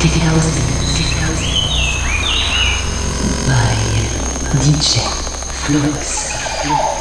Techhouse. Techhouse. By DJ Flux. Flux.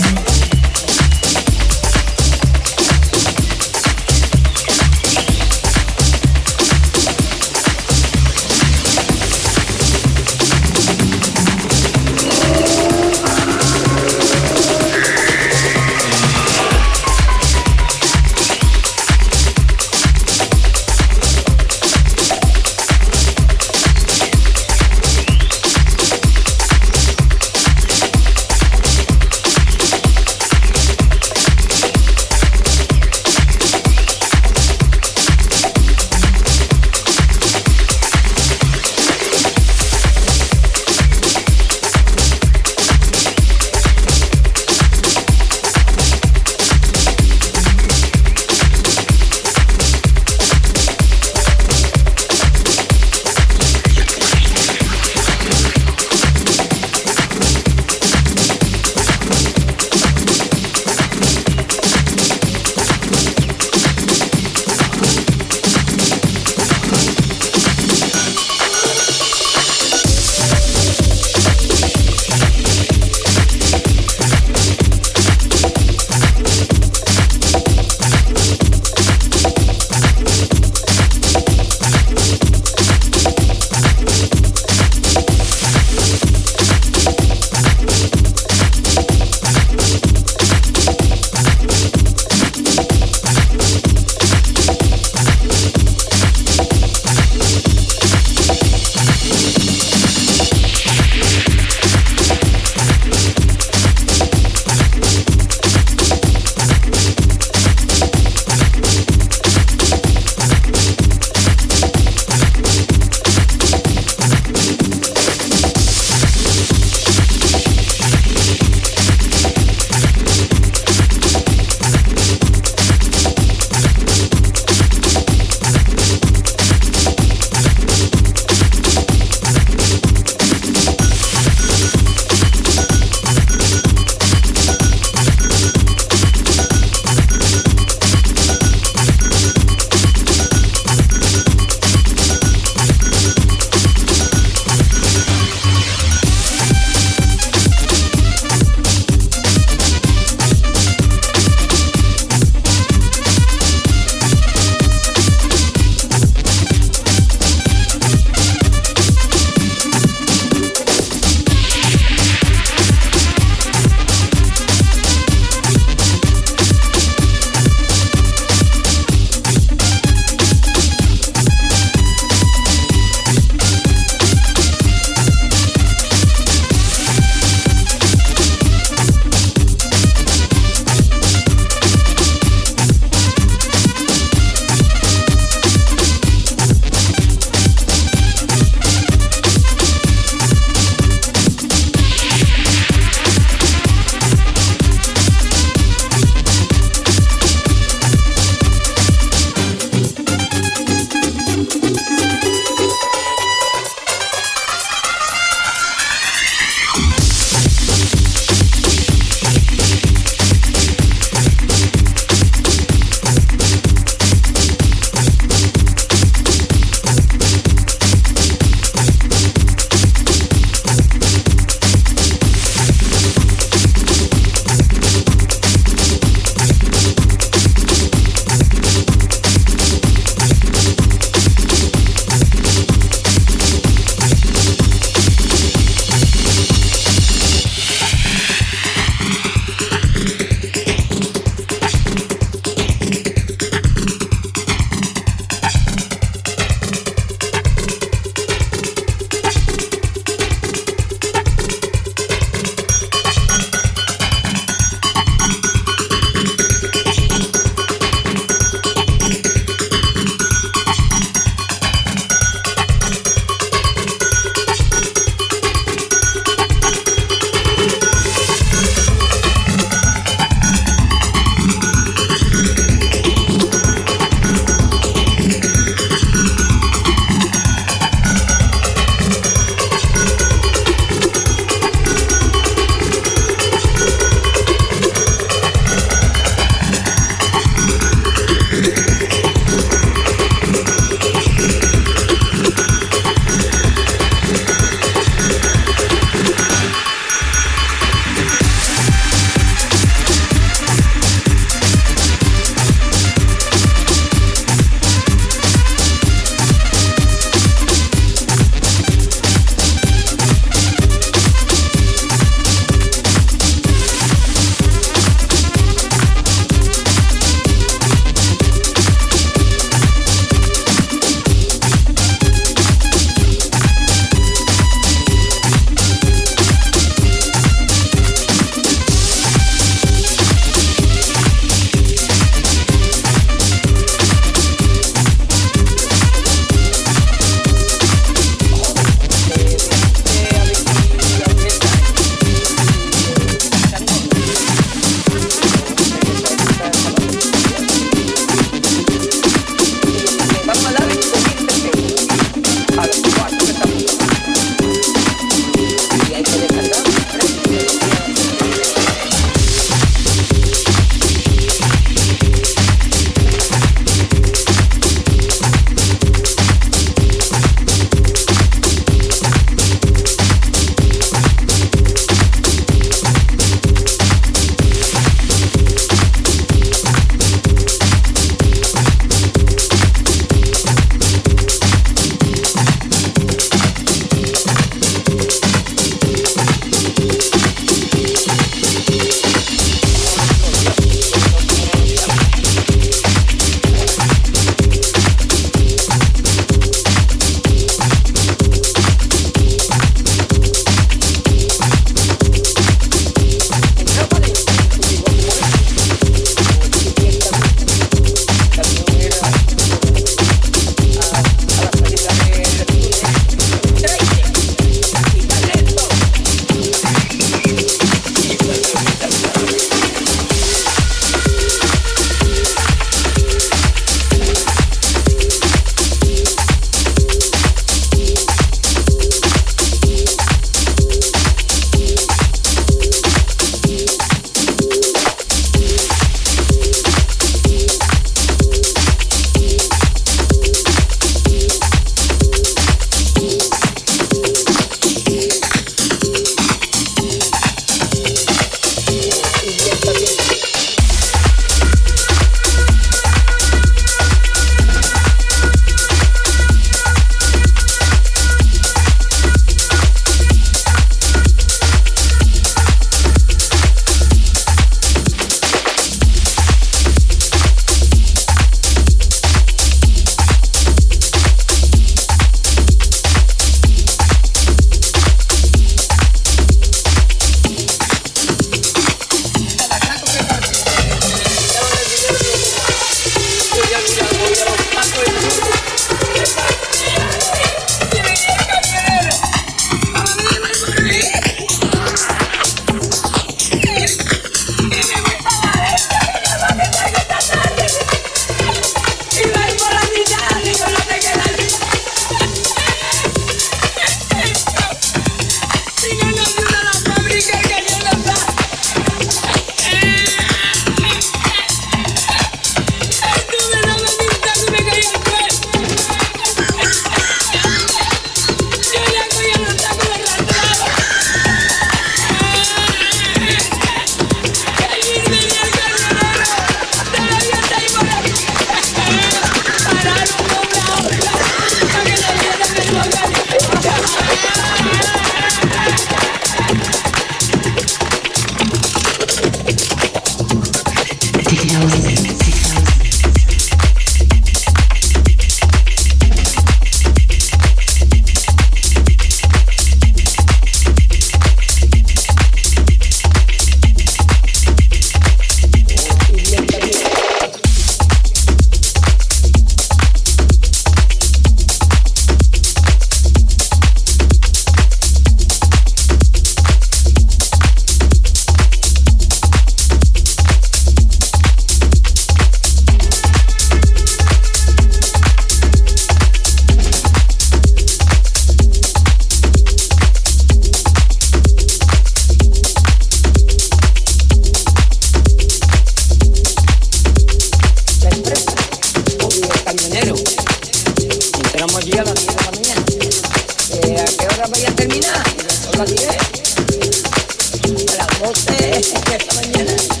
esta mañana.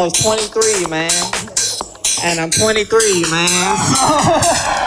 almost 23, man. And I'm 23, man.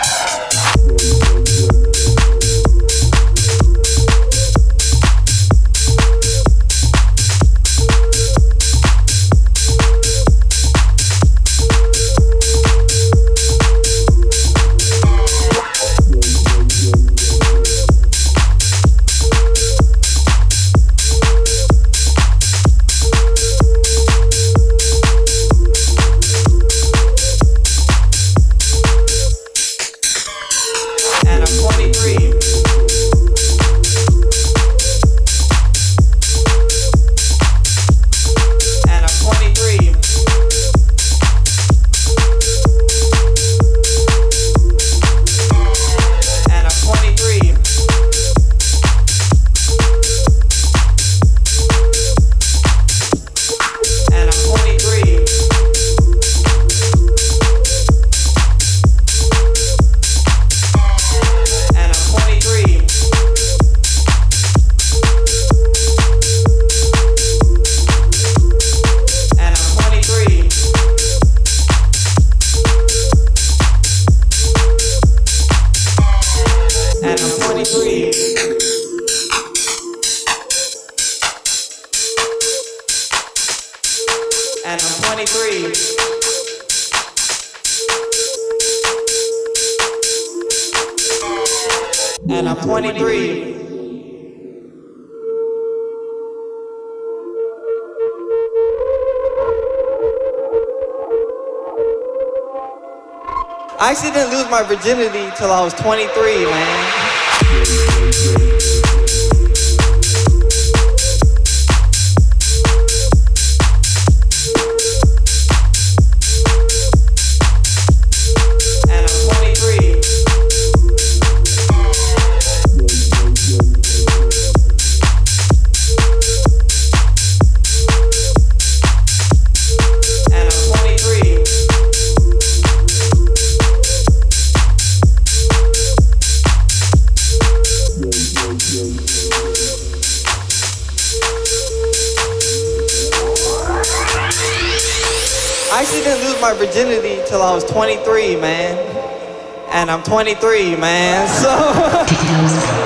I actually didn't lose my virginity till I was 23, man. man. I'm 23, man. So.